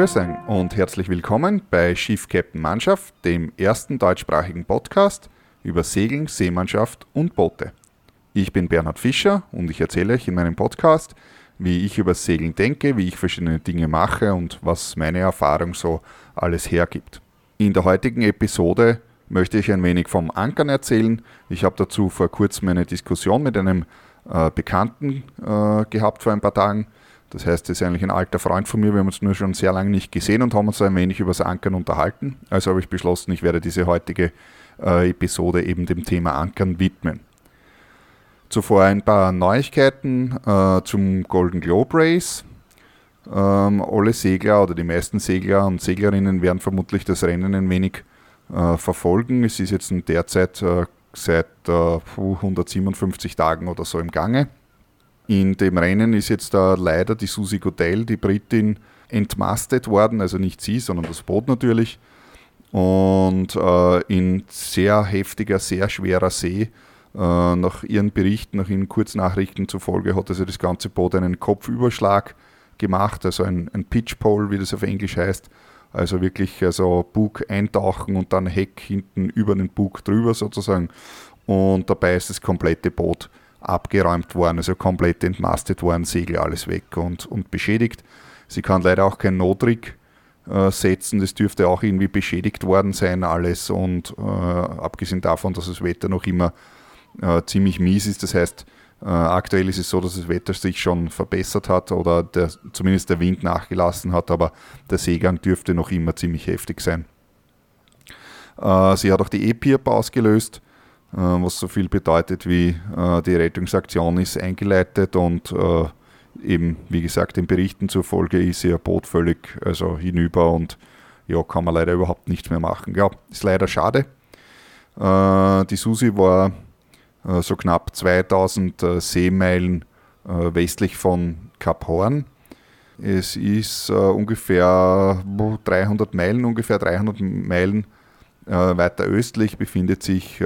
Grüß euch und herzlich willkommen bei Schiff Captain Mannschaft, dem ersten deutschsprachigen Podcast über Segeln, Seemannschaft und Boote. Ich bin Bernhard Fischer und ich erzähle euch in meinem Podcast, wie ich über Segeln denke, wie ich verschiedene Dinge mache und was meine Erfahrung so alles hergibt. In der heutigen Episode möchte ich ein wenig vom Ankern erzählen. Ich habe dazu vor kurzem eine Diskussion mit einem äh, Bekannten äh, gehabt vor ein paar Tagen. Das heißt, er ist eigentlich ein alter Freund von mir. Wir haben uns nur schon sehr lange nicht gesehen und haben uns ein wenig über das Ankern unterhalten. Also habe ich beschlossen, ich werde diese heutige äh, Episode eben dem Thema Ankern widmen. Zuvor ein paar Neuigkeiten äh, zum Golden Globe Race. Ähm, alle Segler oder die meisten Segler und Seglerinnen werden vermutlich das Rennen ein wenig äh, verfolgen. Es ist jetzt derzeit äh, seit 157 Tagen oder so im Gange. In dem Rennen ist jetzt da leider die Susi Godel, die Britin, entmastet worden, also nicht sie, sondern das Boot natürlich. Und äh, in sehr heftiger, sehr schwerer See äh, nach ihren Berichten, nach ihren Kurznachrichten zufolge hat also das ganze Boot einen Kopfüberschlag gemacht, also ein, ein Pitchpole, wie das auf Englisch heißt. Also wirklich also Bug eintauchen und dann Heck hinten über den Bug drüber sozusagen. Und dabei ist das komplette Boot abgeräumt worden, also komplett entmastet worden, Segel alles weg und, und beschädigt. Sie kann leider auch kein Notrig äh, setzen, das dürfte auch irgendwie beschädigt worden sein, alles. Und äh, abgesehen davon, dass das Wetter noch immer äh, ziemlich mies ist. Das heißt, äh, aktuell ist es so, dass das Wetter sich schon verbessert hat oder der, zumindest der Wind nachgelassen hat, aber der Seegang dürfte noch immer ziemlich heftig sein. Äh, sie hat auch die E-Pirp ausgelöst, was so viel bedeutet wie äh, die Rettungsaktion ist eingeleitet und äh, eben, wie gesagt, den Berichten zufolge ist ihr Boot völlig also hinüber und ja, kann man leider überhaupt nichts mehr machen. Ja, ist leider schade. Äh, die Susi war äh, so knapp 2000 äh, Seemeilen äh, westlich von Kap Horn. Es ist ungefähr 300 Meilen, ungefähr 300 Meilen weiter östlich befindet sich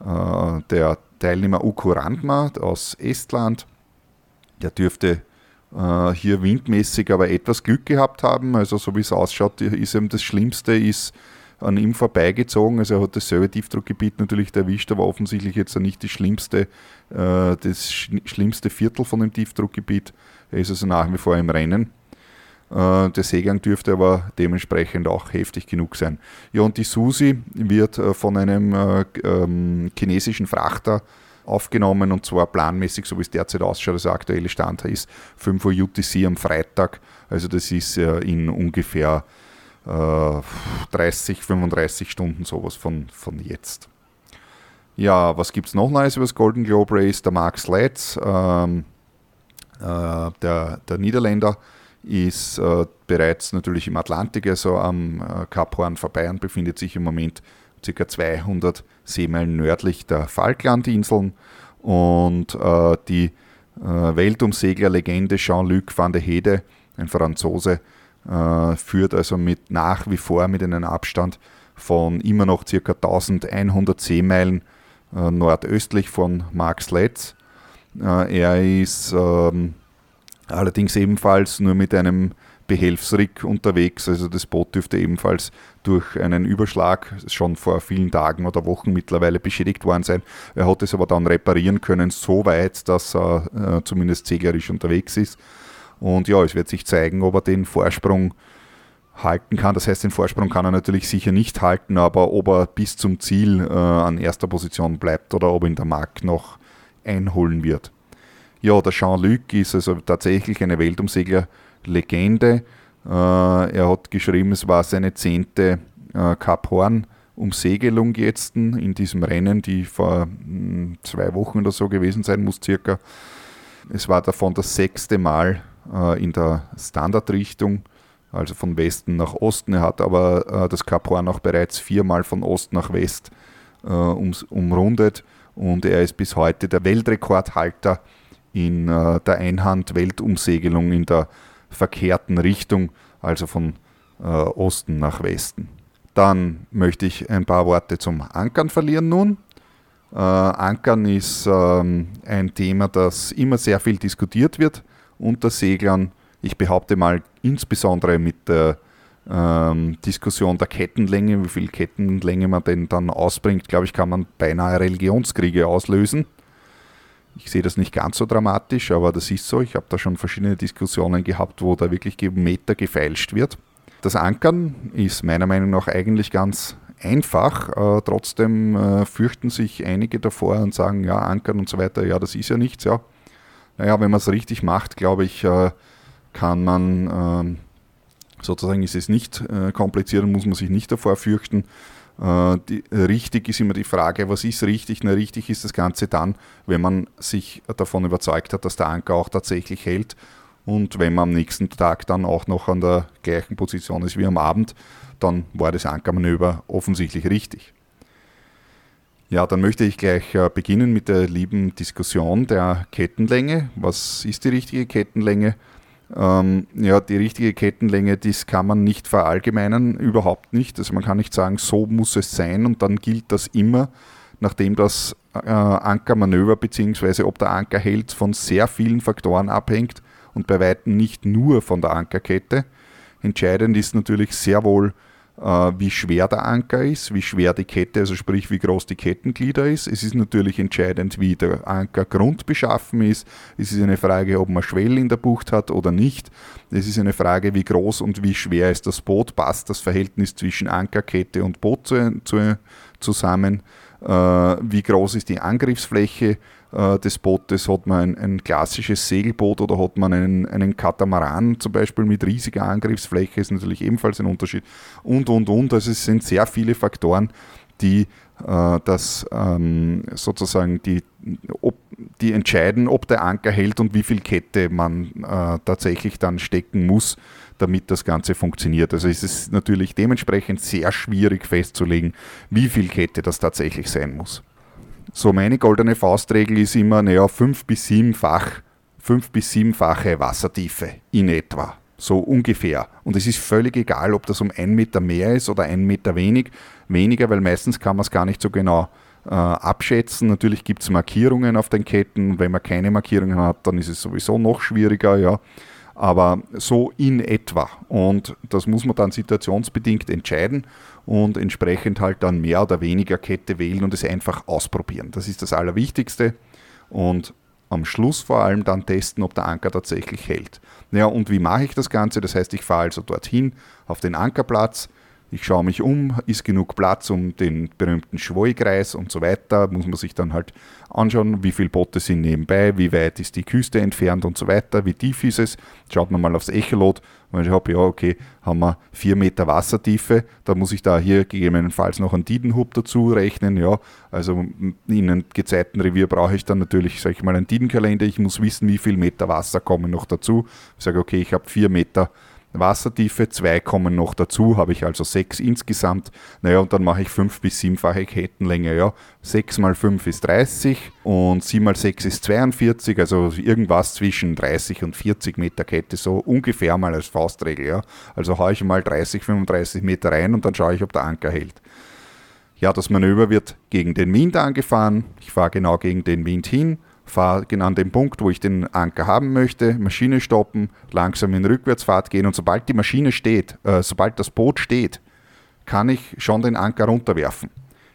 der Teilnehmer Uko Randma aus Estland. Der dürfte hier windmäßig aber etwas Glück gehabt haben. Also so wie es ausschaut, ist ihm das Schlimmste ist an ihm vorbeigezogen. Also er hat dasselbe Tiefdruckgebiet natürlich erwischt, aber offensichtlich jetzt nicht die schlimmste, äh, das schlimmste Viertel von dem Tiefdruckgebiet. Er ist also nach wie vor im Rennen. Äh, der Seegang dürfte aber dementsprechend auch heftig genug sein. Ja, und die Susi wird äh, von einem äh, ähm, chinesischen Frachter aufgenommen und zwar planmäßig, so wie es derzeit ausschaut, also der aktuelle Stand ist 5 Uhr UTC am Freitag. Also das ist in ungefähr 30, äh, 35 Stunden sowas von, von jetzt. Ja, was gibt es noch Neues über das Golden Globe Race? Der Mark Slatz, ähm, äh, der, der Niederländer, ist äh, bereits natürlich im Atlantik, also am äh, Kap Horn vorbei und befindet sich im Moment ca. 200 Seemeilen nördlich der Falklandinseln. Und äh, die äh, Weltumseglerlegende Jean-Luc van der Hede, ein Franzose, äh, führt also mit nach wie vor mit einem Abstand von immer noch ca. 1100 Seemeilen äh, nordöstlich von Marksletz. Äh, er ist ähm, allerdings ebenfalls nur mit einem Behelfsrig unterwegs. Also das Boot dürfte ebenfalls durch einen Überschlag schon vor vielen Tagen oder Wochen mittlerweile beschädigt worden sein. Er hat es aber dann reparieren können, so weit, dass er äh, zumindest seglerisch unterwegs ist. Und ja, es wird sich zeigen, ob er den Vorsprung halten kann. Das heißt, den Vorsprung kann er natürlich sicher nicht halten, aber ob er bis zum Ziel äh, an erster Position bleibt oder ob ihn der Markt noch einholen wird. Ja, der Jean-Luc ist also tatsächlich eine Weltumsegler-Legende. Äh, er hat geschrieben, es war seine zehnte äh, Cap Horn Umsegelung jetzt in diesem Rennen, die vor mh, hm, zwei Wochen oder so gewesen sein muss, circa. Es war davon das sechste Mal äh, in der Standardrichtung, also von Westen nach Osten. Er hat aber äh, das Kap Horn auch bereits viermal von Ost nach West äh, umrundet und er ist bis heute der Weltrekordhalter in der Einhand-Weltumsegelung in der verkehrten Richtung, also von Osten nach Westen. Dann möchte ich ein paar Worte zum Ankern verlieren nun. Äh, Ankern ist ähm, ein Thema, das immer sehr viel diskutiert wird unter Seglern, Ich behaupte mal, insbesondere mit der ähm, Diskussion der Kettenlänge, wie viel Kettenlänge man denn dann ausbringt, glaube ich, kann man beinahe Religionskriege auslösen. Ich sehe das nicht ganz so dramatisch, aber das ist so. Ich habe da schon verschiedene Diskussionen gehabt, wo da wirklich Meter gefeilscht wird. Das Ankern ist meiner Meinung nach eigentlich ganz einfach. Äh, trotzdem äh, fürchten sich einige davor und sagen, ja, Ankern und so weiter, ja, das ist ja nichts. Ja. Naja, wenn man es richtig macht, glaube ich, äh, kann man ähm, sozusagen ist es nicht äh, kompliziert und muss man sich nicht davor fürchten. Äh, die, richtig ist immer die Frage, was ist richtig? Na, richtig ist das Ganze dann, wenn man sich davon überzeugt hat, dass der Anker auch tatsächlich hält und wenn man am nächsten Tag dann auch noch an der gleichen Position ist wie am Abend, dann war das Ankermanöver offensichtlich richtig. Ja, dann möchte ich gleich äh, beginnen mit der lieben Diskussion der Kettenlänge. Was ist die richtige Kettenlänge? Ähm, ja, die richtige Kettenlänge, das kann man nicht verallgemeinern, überhaupt nicht. Also man kann nicht sagen, so muss es sein und dann gilt das immer, nachdem das äh, Ankermanöver bzw. ob der Anker hält von sehr vielen Faktoren abhängt und bei weitem nicht nur von der Ankerkette. Entscheidend ist natürlich sehr wohl wie schwer der Anker ist, wie schwer die Kette, also sprich wie groß die Kettenglieder ist. Es ist natürlich entscheidend, wie der Ankergrund beschaffen ist. Es ist eine Frage, ob man Schwell in der Bucht hat oder nicht. Es ist eine Frage, wie groß und wie schwer ist das Boot, passt das Verhältnis zwischen Ankerkette und Boot zu, zu, zusammen, äh, wie groß ist die Angriffsfläche äh, des Bootes, hat man ein, ein, klassisches Segelboot oder hat man einen, einen Katamaran zum Beispiel mit riesiger Angriffsfläche, ist natürlich ebenfalls ein Unterschied und, und, und. Also es sind sehr viele Faktoren, die äh, das ähm, sozusagen die, ob, die entscheiden, ob der Anker hält und wie viel Kette man äh, tatsächlich dann stecken muss, damit das Ganze funktioniert. Also es ist natürlich dementsprechend sehr schwierig festzulegen, wie viel Kette das tatsächlich sein muss. So meine goldene Faustregel ist immer, naja, fünf bis siebenfach, fünf bis siebenfache Wassertiefe in etwa. So ungefähr. Und es ist völlig egal, ob das um einen Meter mehr ist oder einen Meter wenig, weniger, weil meistens kann man es gar nicht so genau äh, abschätzen. Natürlich gibt es Markierungen auf den Ketten. Wenn man keine Markierungen hat, dann ist es sowieso noch schwieriger, ja. Aber so in etwa. Und das muss man dann situationsbedingt entscheiden und entsprechend halt dann mehr oder weniger Kette wählen und es einfach ausprobieren. Das ist das Allerwichtigste. Und am Schluss vor allem dann testen, ob der Anker tatsächlich hält. Naja, und wie mache ich das Ganze? Das heißt, ich fahre also dorthin auf den Ankerplatz, ich schaue mich um, ist genug Platz um den berühmten Schwoikreis und so weiter. Muss man sich dann halt anschauen, wie viele Boote sind nebenbei, wie weit ist die Küste entfernt und so weiter, wie tief ist es. Schaut man mal aufs Echolot, weil ich habe, ja, okay, haben wir vier Meter Wassertiefe, da muss ich da hier gegebenenfalls noch einen Didenhub dazu rechnen. Ja, also in einem Gezeitenrevier brauche ich dann natürlich, sage ich mal, einen Didenkalender. Ich muss wissen, wie viel Meter Wasser kommen noch dazu. Ich sage, okay, ich habe vier Meter Wassertiefe, zwei kommen noch dazu, habe ich also sechs insgesamt. Naja, und dann mache ich fünf bis siebenfache Kettenlänge. Ja. Sechs mal fünf ist 30 und sieben mal sechs ist 42, also irgendwas zwischen 30 und 40 Meter Kette, so ungefähr mal als Faustregel. Ja. Also haue ich mal 30, 35 Meter rein und dann schaue ich, ob der Anker hält. Ja, das Manöver wird gegen den Wind angefahren. Ich fahre genau gegen den Wind hin fahre genau an den Punkt, wo ich den Anker haben möchte, Maschine stoppen, langsam in Rückwärtsfahrt gehen und sobald die Maschine steht, äh, sobald das Boot steht, kann ich schon den Anker runterwerfen.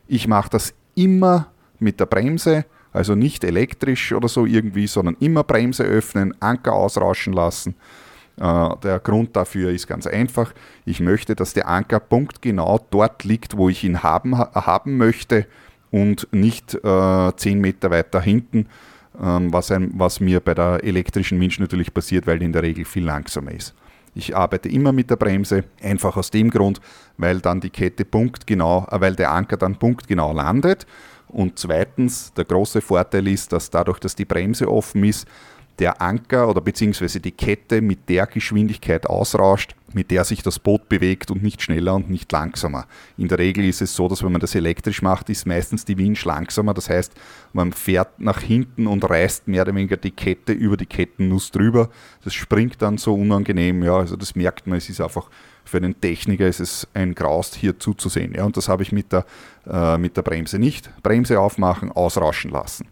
Ich mache das immer mit der Bremse, also nicht elektrisch oder so irgendwie, sondern immer Bremse öffnen, Anker ausrauschen lassen. Äh, der Grund dafür ist ganz einfach. Ich möchte, dass der Anker punktgenau dort liegt, wo ich ihn haben, haben möchte und nicht äh, 10 Meter weiter hinten, was, ein, was mir bei der elektrischen Winch natürlich passiert, weil die in der Regel viel langsamer ist. Ich arbeite immer mit der Bremse, einfach aus dem Grund, weil dann die Kette punktgenau, äh, weil der Anker dann punktgenau landet. Und zweitens, der große Vorteil ist, dass dadurch, dass die Bremse offen ist, der Anker oder beziehungsweise die Kette mit der Geschwindigkeit ausrauscht, mit der sich das Boot bewegt und nicht schneller und nicht langsamer. In der Regel ist es so, dass wenn man das elektrisch macht, ist meistens die Winch langsamer. Das heißt, man fährt nach hinten und reißt mehr oder weniger die Kette über die Kettennuss drüber. Das springt dann so unangenehm. Ja, also das merkt man. Es ist einfach für einen Techniker ist es ein Graust hier zuzusehen. Ja, und das habe ich mit der, äh, mit der Bremse nicht. Bremse aufmachen, ausrauschen lassen.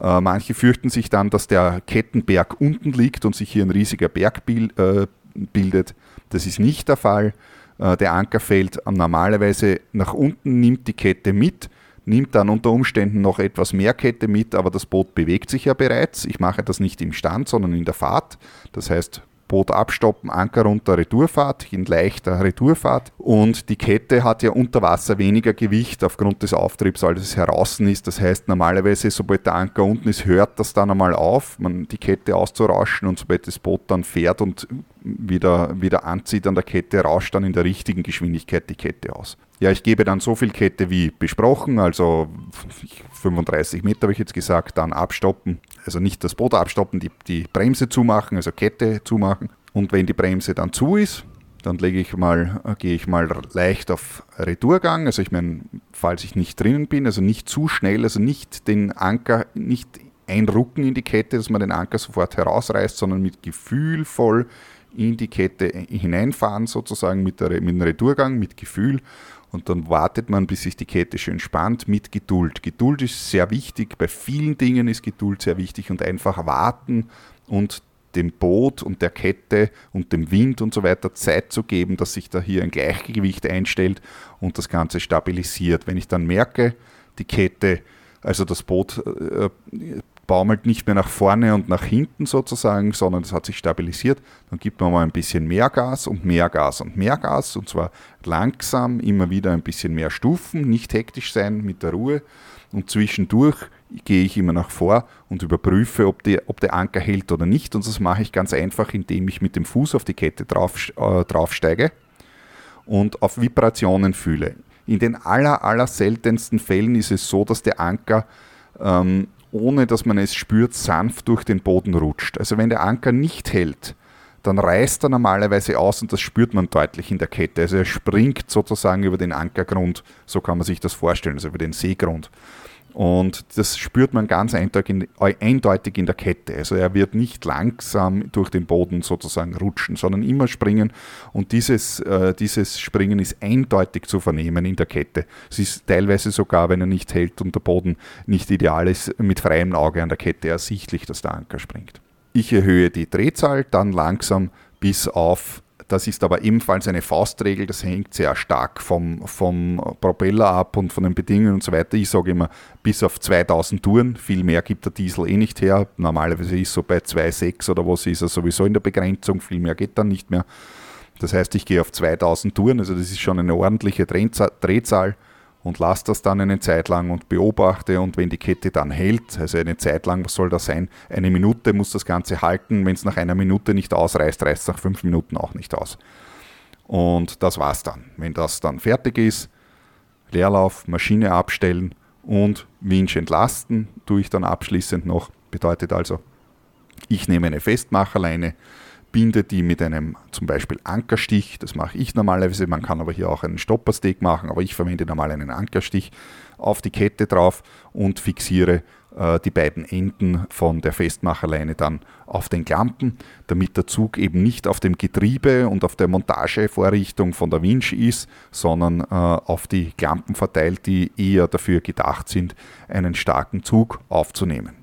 Äh, manche fürchten sich dann, dass der Kettenberg unten liegt und sich hier ein riesiger Berg äh, bildet. Das ist nicht der Fall. Äh, der Anker fällt normalerweise nach unten, nimmt die Kette mit, nimmt dann unter Umständen noch etwas mehr Kette mit, aber das Boot bewegt sich ja bereits. Ich mache das nicht im Stand, sondern in der Fahrt. Das heißt, Boot abstoppen, Anker runter, Retourfahrt, in leichter Retourfahrt. Und die Kette hat ja unter Wasser weniger Gewicht aufgrund des Auftriebs, als es heraus ist. Das heißt, normalerweise, sobald der Anker unten ist, hört das dann einmal auf, man die Kette auszurauschen und sobald das Boot dann fährt und wieder, wieder anzieht an der Kette, rauscht dann in der richtigen Geschwindigkeit die Kette aus. Ja, ich gebe dann so viel Kette wie besprochen, also 35 Meter habe ich jetzt gesagt, dann abstoppen, also nicht das Boot abstoppen, die, die Bremse zumachen, also Kette zumachen. Und wenn die Bremse dann zu ist, dann lege ich mal, gehe ich mal leicht auf Retourgang. Also ich meine, falls ich nicht drinnen bin, also nicht zu schnell, also nicht den Anker, nicht einrucken in die Kette, dass man den Anker sofort herausreißt, sondern mit gefühlvoll in die Kette hineinfahren, sozusagen mit, der, mit dem Retourgang, mit Gefühl und dann wartet man, bis sich die Kette schön spannt mit Geduld. Geduld ist sehr wichtig, bei vielen Dingen ist Geduld sehr wichtig und einfach warten und dem Boot und der Kette und dem Wind und so weiter Zeit zu geben, dass sich da hier ein Gleichgewicht einstellt und das Ganze stabilisiert. Wenn ich dann merke, die Kette, also das Boot äh, baumelt nicht mehr nach vorne und nach hinten sozusagen, sondern es hat sich stabilisiert. Dann gibt man mal ein bisschen mehr Gas und mehr Gas und mehr Gas und zwar langsam, immer wieder ein bisschen mehr Stufen, nicht hektisch sein mit der Ruhe. Und zwischendurch gehe ich immer nach vor und überprüfe, ob, die, ob der Anker hält oder nicht. Und das mache ich ganz einfach, indem ich mit dem Fuß auf die Kette drauf, äh, draufsteige und auf Vibrationen fühle. In den aller, aller seltensten Fällen ist es so, dass der Anker ähm, ohne dass man es spürt, sanft durch den Boden rutscht. Also wenn der Anker nicht hält, dann reißt er normalerweise aus und das spürt man deutlich in der Kette. Also er springt sozusagen über den Ankergrund, so kann man sich das vorstellen, also über den Seegrund. Und das spürt man ganz eindeutig in der Kette. Also er wird nicht langsam durch den Boden sozusagen rutschen, sondern immer springen. Und dieses, äh, dieses Springen ist eindeutig zu vernehmen in der Kette. Es ist teilweise sogar, wenn er nicht hält und der Boden nicht ideal ist, mit freiem Auge an der Kette ersichtlich, dass der Anker springt. Ich erhöhe die Drehzahl dann langsam bis auf das ist aber ebenfalls eine Faustregel, das hängt sehr stark vom, vom Propeller ab und von den Bedingungen und so weiter. Ich sage immer, bis auf 2000 Touren, viel mehr gibt der Diesel eh nicht her. Normalerweise ist so bei 2,6 oder was ist er sowieso in der Begrenzung, viel mehr geht dann nicht mehr. Das heißt, ich gehe auf 2000 Touren, also das ist schon eine ordentliche Drehzahl und lasse das dann eine Zeit lang und beobachte und wenn die Kette dann hält, also eine Zeit lang, was soll das sein? Eine Minute muss das Ganze halten, wenn es nach einer Minute nicht ausreißt, reißt es nach fünf Minuten auch nicht aus. Und das war's dann. Wenn das dann fertig ist, Leerlauf, Maschine abstellen und Winch entlasten, tue ich dann abschließend noch. Bedeutet also, ich nehme eine Festmacherleine, binde die mit einem zum Beispiel Ankerstich. Das mache ich normalerweise. Man kann aber hier auch einen Stoppersteak machen, aber ich verwende normal einen Ankerstich auf die Kette drauf und fixiere äh, die beiden Enden von der Festmacherleine dann auf den Klampen, damit der Zug eben nicht auf dem Getriebe und auf der Montagevorrichtung von der Winch ist, sondern äh, auf die Klampen verteilt, die eher dafür gedacht sind, einen starken Zug aufzunehmen.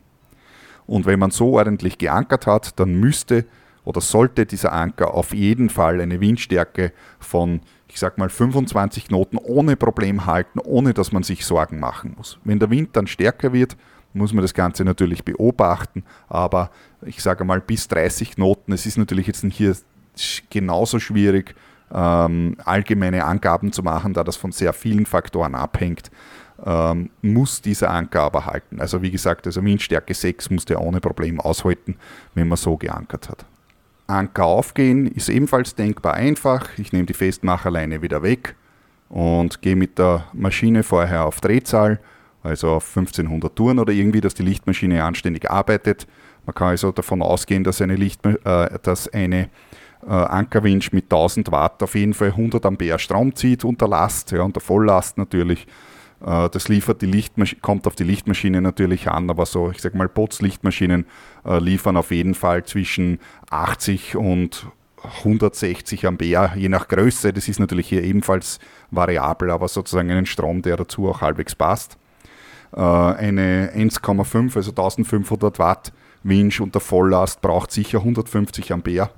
Und wenn man so ordentlich geankert hat, dann müsste oder sollte dieser Anker auf jeden Fall eine Windstärke von, ich sag mal, 25 Knoten ohne Problem halten, ohne dass man sich Sorgen machen muss. Wenn der Wind dann stärker wird, muss man das Ganze natürlich beobachten, aber ich sage mal bis 30 Knoten, es ist natürlich jetzt hier genauso schwierig, ähm, allgemeine Angaben zu machen, da das von sehr vielen Faktoren abhängt, ähm, muss dieser Anker aber halten. Also wie gesagt, also Windstärke 6 muss der ohne Problem aushalten, wenn man so geankert hat. Anker aufgehen ist ebenfalls denkbar einfach. Ich nehme die Festmacherleine wieder weg und gehe mit der Maschine vorher auf Drehzahl, also auf 1500 Touren oder irgendwie, dass die Lichtmaschine anständig arbeitet. Man kann also davon ausgehen, dass eine, Licht, äh, dass eine äh, Ankerwinch mit 1000 Watt auf jeden Fall 100 Ampere Strom zieht unter Last, ja, unter Volllast natürlich. Äh, das liefert die Lichtmaschine, kommt auf die Lichtmaschine natürlich an, aber so, ich sag mal, Bots-Lichtmaschinen äh, liefern auf jeden Fall zwischen 80 und 160 Ampere, je nach Größe. Das ist natürlich hier ebenfalls variabel, aber sozusagen einen Strom, der dazu auch halbwegs passt. Äh, eine 1,5, also 1500 Watt Winch unter Volllast braucht sicher 150 Ampere.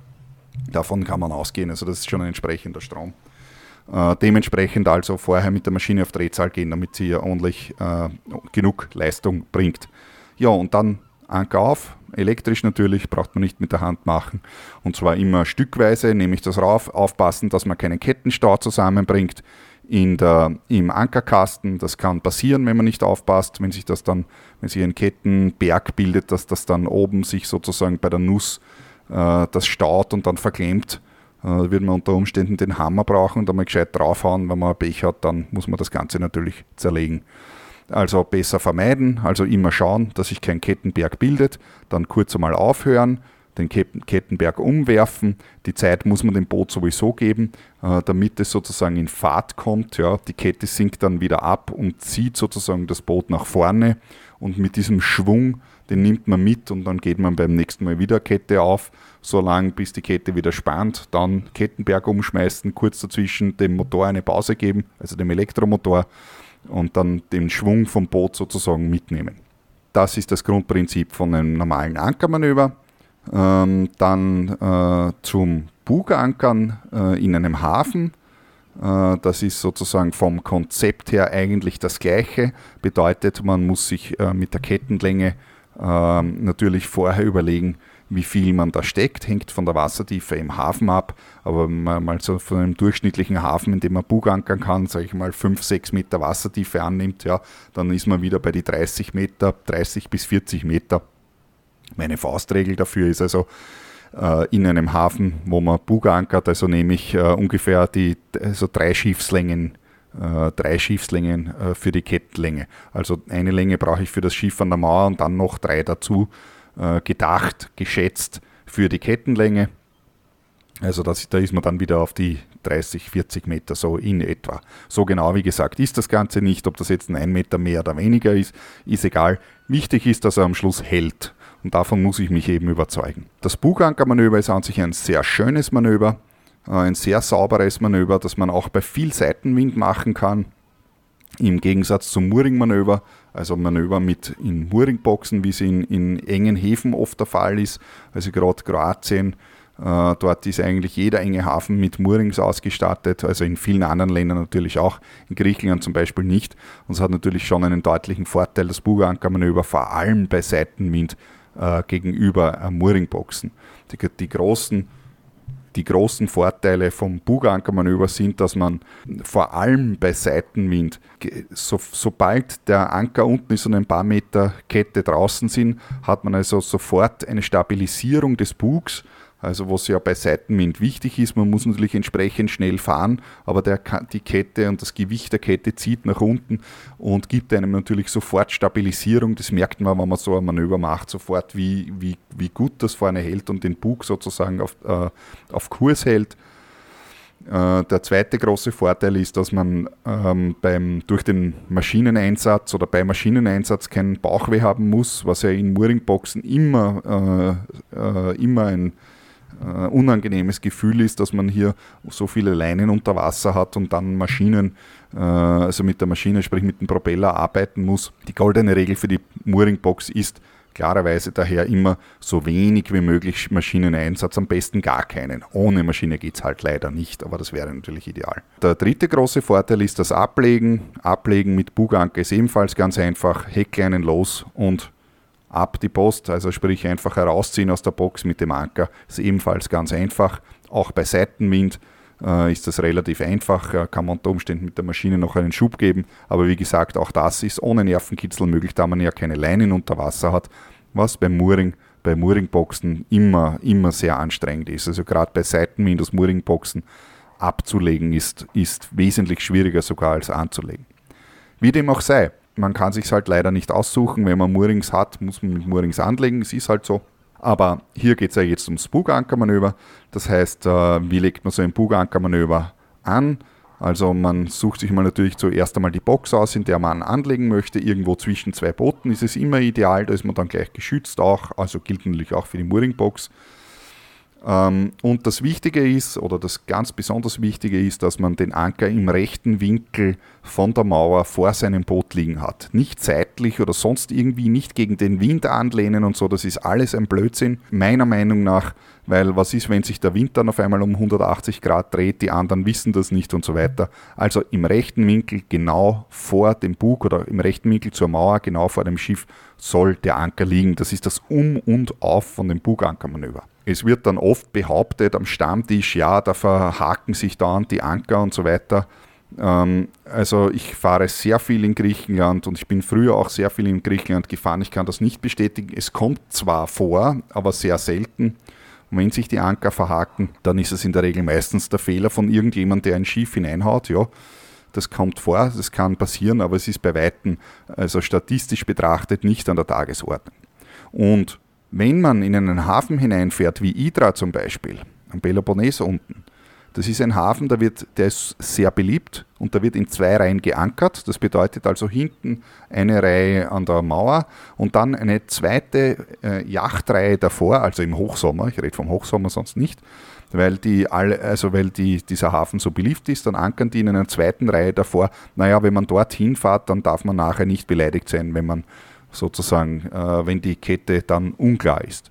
Davon kann man ausgehen, also das ist schon ein entsprechender Strom. Äh, dementsprechend also vorher mit der Maschine auf Drehzahl gehen, damit sie ja ordentlich äh, genug Leistung bringt. Ja, und dann Anker auf, elektrisch natürlich, braucht man nicht mit der Hand machen. Und zwar immer stückweise, nehme ich das rauf, aufpassen, dass man keinen Kettenstau zusammenbringt in der, im Ankerkasten. Das kann passieren, wenn man nicht aufpasst, wenn sich das dann, wenn sich ein Kettenberg bildet, dass das dann oben sich sozusagen bei der Nuss äh, das staut und dann verklemmt. Äh, da wird man unter Umständen den Hammer brauchen und einmal gescheit draufhauen. Wenn man Pech hat, dann muss man das Ganze natürlich zerlegen. Also besser vermeiden, also immer schauen, dass sich kein Kettenberg bildet, dann kurz einmal aufhören, den Kettenberg umwerfen. Die Zeit muss man dem Boot sowieso geben, äh, damit es sozusagen in Fahrt kommt. Ja. Die Kette sinkt dann wieder ab und zieht sozusagen das Boot nach vorne und mit diesem Schwung, den nimmt man mit und dann geht man beim nächsten Mal wieder Kette auf, so lange bis die Kette wieder spannt, dann Kettenberg umschmeißen, kurz dazwischen dem Motor eine Pause geben, also dem Elektromotor und dann den Schwung vom Boot sozusagen mitnehmen. Das ist das Grundprinzip von einem normalen Ankermanöver. Ähm, dann äh, zum Bugankern äh, in einem Hafen. Äh, das ist sozusagen vom Konzept her eigentlich das gleiche. Bedeutet, man muss sich äh, mit der Kettenlänge ähm, natürlich vorher überlegen, wie viel man da steckt, hängt von der Wassertiefe im Hafen ab. Aber mal so von einem durchschnittlichen Hafen, in dem man Bug ankern kann, sage ich mal 5, 6 Meter Wassertiefe annimmt, ja, dann ist man wieder bei die 30 Meter, 30 bis 40 Meter. Meine Faustregel dafür ist also äh, in einem Hafen, wo man Bug ankert, also nehme ich äh, ungefähr die, also drei Schiffslängen drei Schiffslängen äh, für die Kettenlänge. Also eine Länge brauche ich für das Schiff an der Mauer und dann noch drei dazu äh, gedacht, geschätzt für die Kettenlänge. Also das, da ist man dann wieder auf die 30, 40 Meter so in etwa. So genau wie gesagt ist das Ganze nicht, ob das jetzt ein Meter mehr oder weniger ist, ist egal. Wichtig ist, dass er am Schluss hält. Und davon muss ich mich eben überzeugen. Das Bugankermanöver ist an sich ein sehr schönes Manöver, äh, ein sehr sauberes Manöver, das man auch bei viel Seitenwind machen kann. Im Gegensatz zum Mooring-Manöver, also Manöver mit in Mooringboxen, wie es in, in engen Häfen oft der Fall ist. Also gerade Kroatien, äh, dort ist eigentlich jeder enge Hafen mit Moorings ausgestattet, also in vielen anderen Ländern natürlich auch, in Griechenland zum Beispiel nicht. Und es hat natürlich schon einen deutlichen Vorteil, das Bugankermanöver vor allem bei Seitenwind äh, gegenüber äh, Mooringboxen. Die, die großen die großen Vorteile vom Bugankermanöver sind, dass man vor allem bei Seitenwind, so, sobald der Anker unten ist und ein paar Meter Kette draußen sind, hat man also sofort eine Stabilisierung des Bugs also was ja bei Seitenwind wichtig ist, man muss natürlich entsprechend schnell fahren, aber der, die Kette und das Gewicht der Kette zieht nach unten und gibt einem natürlich sofort Stabilisierung. Das merkt man, wenn man so ein Manöver macht, sofort, wie, wie, wie gut das vorne hält und den Bug sozusagen auf, äh, auf Kurs hält. Äh, der zweite große Vorteil ist, dass man ähm, beim, durch den Maschineneinsatz oder bei Maschineneinsatz keinen Bauchweh haben muss, was ja in Mooringboxen immer, äh, äh, immer ein äh, unangenehmes Gefühl ist, dass man hier so viele Leinen unter Wasser hat und dann Maschinen, äh, also mit der Maschine, sprich mit dem Propeller arbeiten muss. Die goldene Regel für die Mooringbox ist klarerweise daher immer so wenig wie möglich Maschineneinsatz, am besten gar keinen. Ohne Maschine geht es halt leider nicht, aber das wäre natürlich ideal. Der dritte große Vorteil ist das Ablegen. Ablegen mit Buganker ist ebenfalls ganz einfach. Heckleinen los und ab die Post, also sprich einfach herausziehen aus der Box mit dem Anker, ist ebenfalls ganz einfach. Auch bei Seitenwind äh, ist das relativ einfach, äh, kann man unter Umständen mit der Maschine noch einen Schub geben, aber wie gesagt, auch das ist ohne Nervenkitzel möglich, da man ja keine Leinen unter Wasser hat, was beim Mooring, bei Mooringboxen immer, immer sehr anstrengend ist. Also gerade bei Seitenwind aus Mooringboxen abzulegen ist, ist wesentlich schwieriger sogar als anzulegen. Wie dem auch sei, man kann sich halt leider nicht aussuchen. Wenn man Moorings hat, muss man mit Moorings anlegen. Es ist halt so. Aber hier geht es ja jetzt ums Bugankermanöver. Das heißt, äh, wie legt man so ein Bugankermanöver an? Also man sucht sich mal natürlich zuerst einmal die Box aus, in der man anlegen möchte. Irgendwo zwischen zwei Booten ist es immer ideal, da ist man dann gleich geschützt auch. Also gilt natürlich auch für die Mooringbox. Ähm, und das Wichtige ist, oder das ganz besonders Wichtige ist, dass man den Anker im rechten Winkel von der Mauer vor seinem Boot liegen hat. Nicht seitlich oder sonst irgendwie, nicht gegen den Wind anlehnen und so, das ist alles ein Blödsinn, meiner Meinung nach, weil was ist, wenn sich der Wind dann auf einmal um 180 Grad dreht, die anderen wissen das nicht und so weiter. Also im rechten Winkel genau vor dem Bug oder im rechten Winkel zur Mauer, genau vor dem Schiff soll der Anker liegen. Das ist das Um und Auf von dem Bugankermanöver. Es wird dann oft behauptet am Stammtisch, ja, da verhaken sich dauernd die Anker und so weiter. Ähm, also ich fahre sehr viel in Griechenland und ich bin früher auch sehr viel in Griechenland gefahren. Ich kann das nicht bestätigen. Es kommt zwar vor, aber sehr selten. Und wenn sich die Anker verhaken, dann ist es in der Regel meistens der Fehler von irgendjemand, der ein Schiff hineinhaut. Ja, das kommt vor, das kann passieren, aber es ist bei Weitem, also statistisch betrachtet, nicht an der Tagesordnung. Und wenn man in einen Hafen hineinfährt, wie Idra zum Beispiel, am Peloponnes unten, das ist ein Hafen, der, wird, der ist sehr beliebt und da wird in zwei Reihen geankert. Das bedeutet also hinten eine Reihe an der Mauer und dann eine zweite äh, Yachtreihe davor, also im Hochsommer, ich rede vom Hochsommer sonst nicht, weil, die alle, also weil die, dieser Hafen so beliebt ist, dann ankern die in einer zweiten Reihe davor. Naja, wenn man dorthin fährt, dann darf man nachher nicht beleidigt sein, wenn man sozusagen, äh, wenn die Kette dann unklar ist.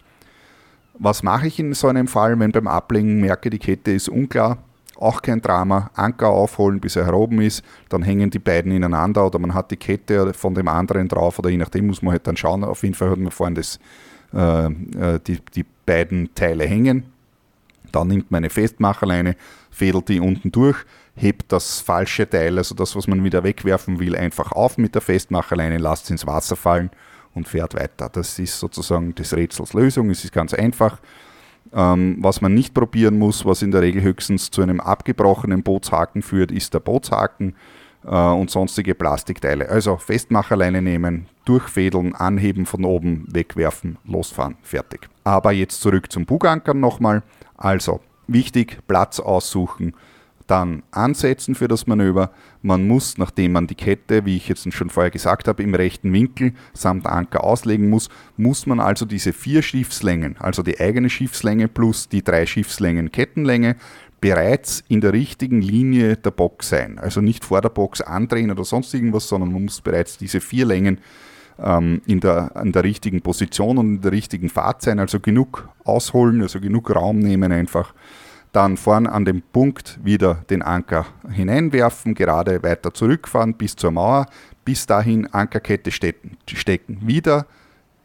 Was mache ich in so einem Fall, wenn beim Ablegen merke, die Kette ist unklar? Auch kein Drama. Anker aufholen, bis er heroben ist, dann hängen die beiden ineinander oder man hat die Kette von dem anderen drauf oder je nachdem muss man halt dann schauen. Auf jeden Fall hat man vorhin das, äh, äh die, die beiden Teile hängen. Dann nimmt man eine Festmacherleine, fädelt die unten durch, hebt das falsche Teil, also das, was man wieder wegwerfen will, einfach auf mit der Festmacherleine, lasst es ins Wasser fallen und fährt weiter. Das ist sozusagen des Rätsels Lösung. Es ist ganz einfach. Ähm, was man nicht probieren muss, was in der Regel höchstens zu einem abgebrochenen Bootshaken führt, ist der Bootshaken äh, und sonstige Plastikteile. Also Festmacherleine nehmen, durchfädeln, anheben von oben, wegwerfen, losfahren, fertig. Aber jetzt zurück zum Bugankern nochmal. Also wichtig, Platz aussuchen dann ansetzen für das Manöver. Man muss, nachdem man die Kette, wie ich jetzt schon vorher gesagt habe, im rechten Winkel samt Anker auslegen muss, muss man also diese vier Schiffslängen, also die eigene Schiffslänge plus die drei Schiffslängen Kettenlänge, bereits in der richtigen Linie der Box sein. Also nicht vor der Box andrehen oder sonst irgendwas, sondern man muss bereits diese vier Längen ähm, in, der, in der richtigen Position und in der richtigen Fahrt sein. Also genug ausholen, also genug Raum nehmen einfach dann vorn an dem Punkt wieder den Anker hineinwerfen, gerade weiter zurückfahren bis zur Mauer, bis dahin Ankerkette stecken, stecken. wieder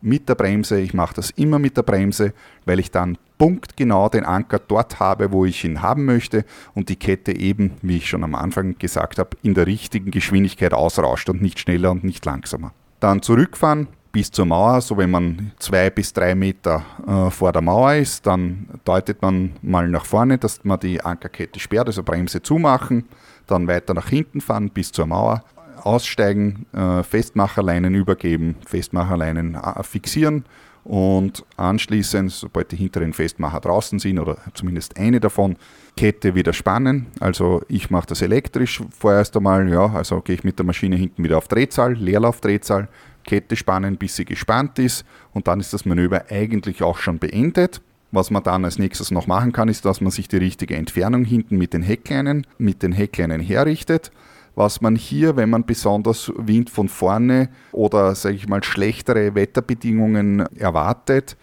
mit der Bremse. Ich mache das immer mit der Bremse, weil ich dann punktgenau den Anker dort habe, wo ich ihn haben möchte und die Kette eben, wie ich schon am Anfang gesagt habe, in der richtigen Geschwindigkeit ausrauscht und nicht schneller und nicht langsamer. Dann zurückfahren, bis zur Mauer. So wenn man zwei bis drei Meter äh, vor der Mauer ist, dann deutet man mal nach vorne, dass man die Ankerkette sperrt, also Bremse zumachen, dann weiter nach hinten fahren bis zur Mauer, aussteigen, äh, Festmacherleinen übergeben, Festmacherleinen äh, fixieren und anschließend, sobald die hinteren Festmacher draußen sind oder zumindest eine davon, Kette wieder spannen. Also ich mache das elektrisch vorerst einmal, ja, also gehe ich mit der Maschine hinten wieder auf Drehzahl, Leerlaufdrehzahl, Kette spannen, bis sie gespannt ist und dann ist das Manöver eigentlich auch schon beendet. Was man dann als nächstes noch machen kann, ist, dass man sich die richtige Entfernung hinten mit den Heckleinen, mit den Heckleinen herrichtet. Was man hier, wenn man besonders Wind von vorne oder, sage ich mal, schlechtere Wetterbedingungen erwartet,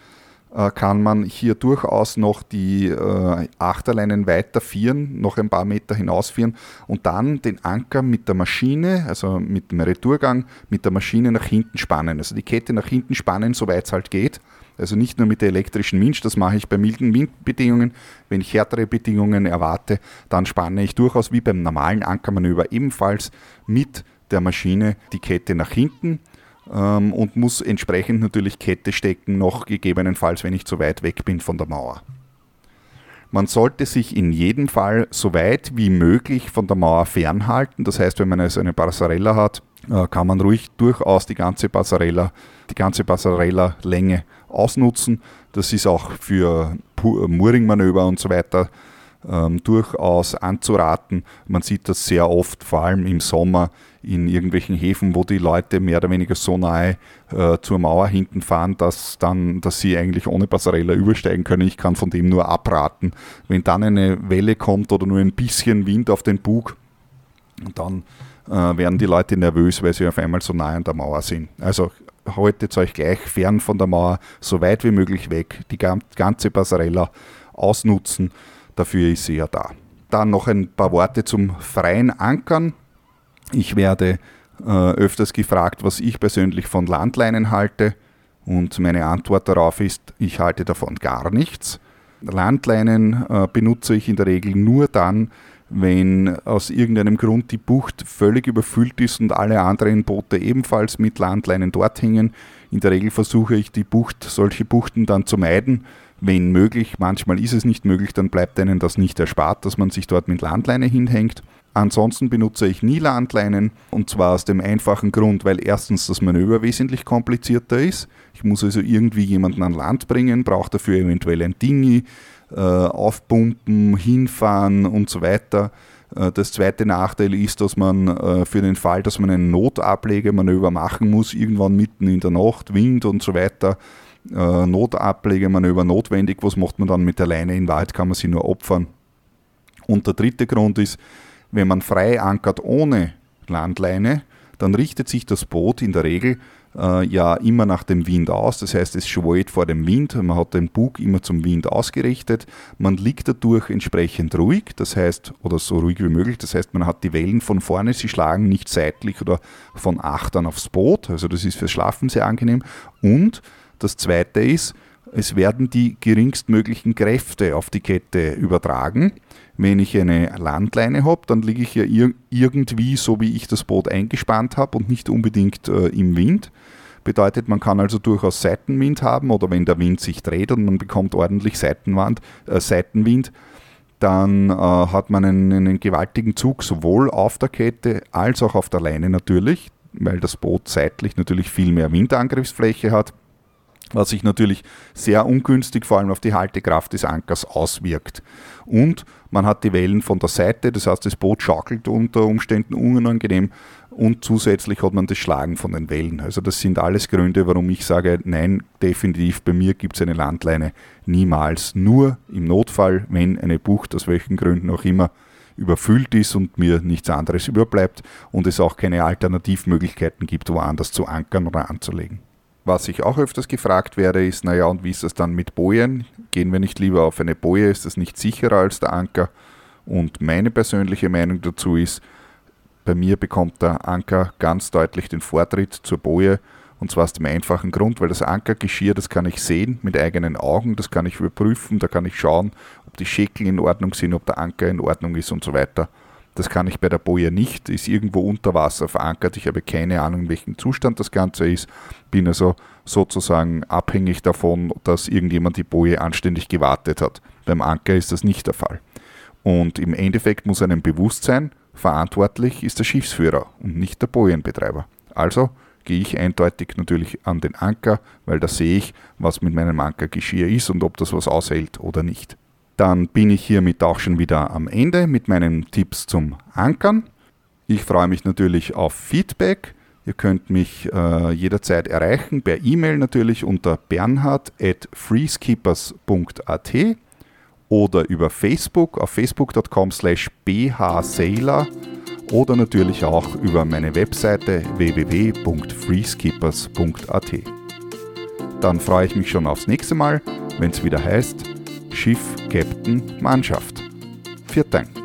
kann man hier durchaus noch die äh, Achterleinen weiterführen, noch ein paar Meter hinausführen und dann den Anker mit der Maschine, also mit dem Retourgang, mit der Maschine nach hinten spannen. Also die Kette nach hinten spannen, soweit es halt geht. Also nicht nur mit der elektrischen Winch, das mache ich bei milden Windbedingungen. Wenn ich härtere Bedingungen erwarte, dann spanne ich durchaus wie beim normalen Ankermanöver ebenfalls mit der Maschine die Kette nach hinten ähm, und muss entsprechend natürlich Kette stecken, noch gegebenenfalls, wenn ich zu weit weg bin von der Mauer. Man sollte sich in jedem Fall so weit wie möglich von der Mauer fernhalten. Das heißt, wenn man also eine Passarella hat, äh, kann man ruhig durchaus die ganze Passarella, die ganze Passarella-Länge ausnutzen. Das ist auch für Mooring-Manöver und so weiter ähm, durchaus anzuraten. Man sieht das sehr oft, vor allem im Sommer, in irgendwelchen Häfen, wo die Leute mehr oder weniger so nahe äh, zur Mauer hinten fahren, dass, dann, dass sie eigentlich ohne Passarella übersteigen können. Ich kann von dem nur abraten. Wenn dann eine Welle kommt oder nur ein bisschen Wind auf den Bug, dann äh, werden die Leute nervös, weil sie auf einmal so nahe an der Mauer sind. Also haltet euch gleich fern von der Mauer, so weit wie möglich weg, die ganze Passarella ausnutzen Dafür ist sie ja da. Dann noch ein paar Worte zum freien Ankern. Ich werde äh, öfters gefragt, was ich persönlich von Landleinen halte. Und meine Antwort darauf ist, ich halte davon gar nichts. Landleinen äh, benutze ich in der Regel nur dann, wenn aus irgendeinem Grund die Bucht völlig überfüllt ist und alle anderen Boote ebenfalls mit Landleinen dort hängen. In der Regel versuche ich die Bucht, solche Buchten dann zu meiden wenn möglich. Manchmal ist es nicht möglich, dann bleibt einem das nicht erspart, dass man sich dort mit Landleine hinhängt. Ansonsten benutze ich nie Landleinen und zwar aus dem einfachen Grund, weil erstens das Manöver wesentlich komplizierter ist. Ich muss also irgendwie jemanden an Land bringen, brauche dafür eventuell ein Dingi, äh, aufpumpen, hinfahren und so weiter. Äh, das zweite Nachteil ist, dass man äh, für den Fall, dass man ein Notablegemanöver machen muss, irgendwann mitten in der Nacht, Wind und so weiter, äh, Notablegemanöver notwendig. Was macht man dann mit der Leine? In Wahrheit kann man sie nur opfern. Und der dritte Grund ist, wenn man frei ankert ohne Landleine, dann richtet sich das Boot in der Regel äh, ja immer nach dem Wind aus. Das heißt, es schwollt vor dem Wind. Man hat den Bug immer zum Wind ausgerichtet. Man liegt dadurch entsprechend ruhig, das heißt, oder so ruhig wie möglich. Das heißt, man hat die Wellen von vorne, sie schlagen nicht seitlich oder von Achtern aufs Boot. Also das ist fürs Schlafen sehr angenehm. Und das zweite ist, es werden die geringstmöglichen Kräfte auf die Kette übertragen. Wenn ich eine Landleine habe, dann liege ich ja ir irgendwie so, wie ich das Boot eingespannt habe und nicht unbedingt äh, im Wind. Bedeutet, man kann also durchaus Seitenwind haben oder wenn der Wind sich dreht und man bekommt ordentlich Seitenwand, äh, Seitenwind, dann äh, hat man einen, einen gewaltigen Zug sowohl auf der Kette als auch auf der Leine natürlich, weil das Boot seitlich natürlich viel mehr Windangriffsfläche hat was sich natürlich sehr ungünstig vor allem auf die Haltekraft des Ankers auswirkt. Und man hat die Wellen von der Seite, das heißt das Boot schaukelt unter Umständen unangenehm und zusätzlich hat man das Schlagen von den Wellen. Also das sind alles Gründe, warum ich sage, nein, definitiv bei mir gibt es eine Landleine niemals. Nur im Notfall, wenn eine Bucht aus welchen Gründen auch immer überfüllt ist und mir nichts anderes überbleibt und es auch keine Alternativmöglichkeiten gibt, woanders zu ankern oder anzulegen. Was ich auch öfters gefragt werde, ist, naja, und wie ist das dann mit Bojen? Gehen wir nicht lieber auf eine Boje? Ist das nicht sicherer als der Anker? Und meine persönliche Meinung dazu ist, bei mir bekommt der Anker ganz deutlich den Vortritt zur Boje. Und zwar aus dem einfachen Grund, weil das Ankergeschirr, das kann ich sehen mit eigenen Augen, das kann ich überprüfen, da kann ich schauen, ob die Schäkel in Ordnung sind, ob der Anker in Ordnung ist und so weiter. Das kann ich bei der Boje nicht, ist irgendwo unter Wasser verankert. Ich habe keine Ahnung, in welchem Zustand das Ganze ist. Bin also sozusagen abhängig davon, dass irgendjemand die Boje anständig gewartet hat. Beim Anker ist das nicht der Fall. Und im Endeffekt muss einem bewusst sein, verantwortlich ist der Schiffsführer und nicht der Bojenbetreiber. Also gehe ich eindeutig natürlich an den Anker, weil da sehe ich, was mit meinem Ankergeschirr ist und ob das was aushält oder nicht. Dann bin ich hiermit auch schon wieder am Ende mit meinen Tipps zum Ankern. Ich freue mich natürlich auf Feedback. Ihr könnt mich äh, jederzeit erreichen, per E-Mail natürlich unter bernhard.freeskippers.at oder über Facebook auf facebook.com slash bhsailor oder natürlich auch über meine Webseite www.freeskippers.at. Dann freue ich mich schon aufs nächste Mal, wenn es wieder heißt Schiff, Captain, Mannschaft. Vielen Dank.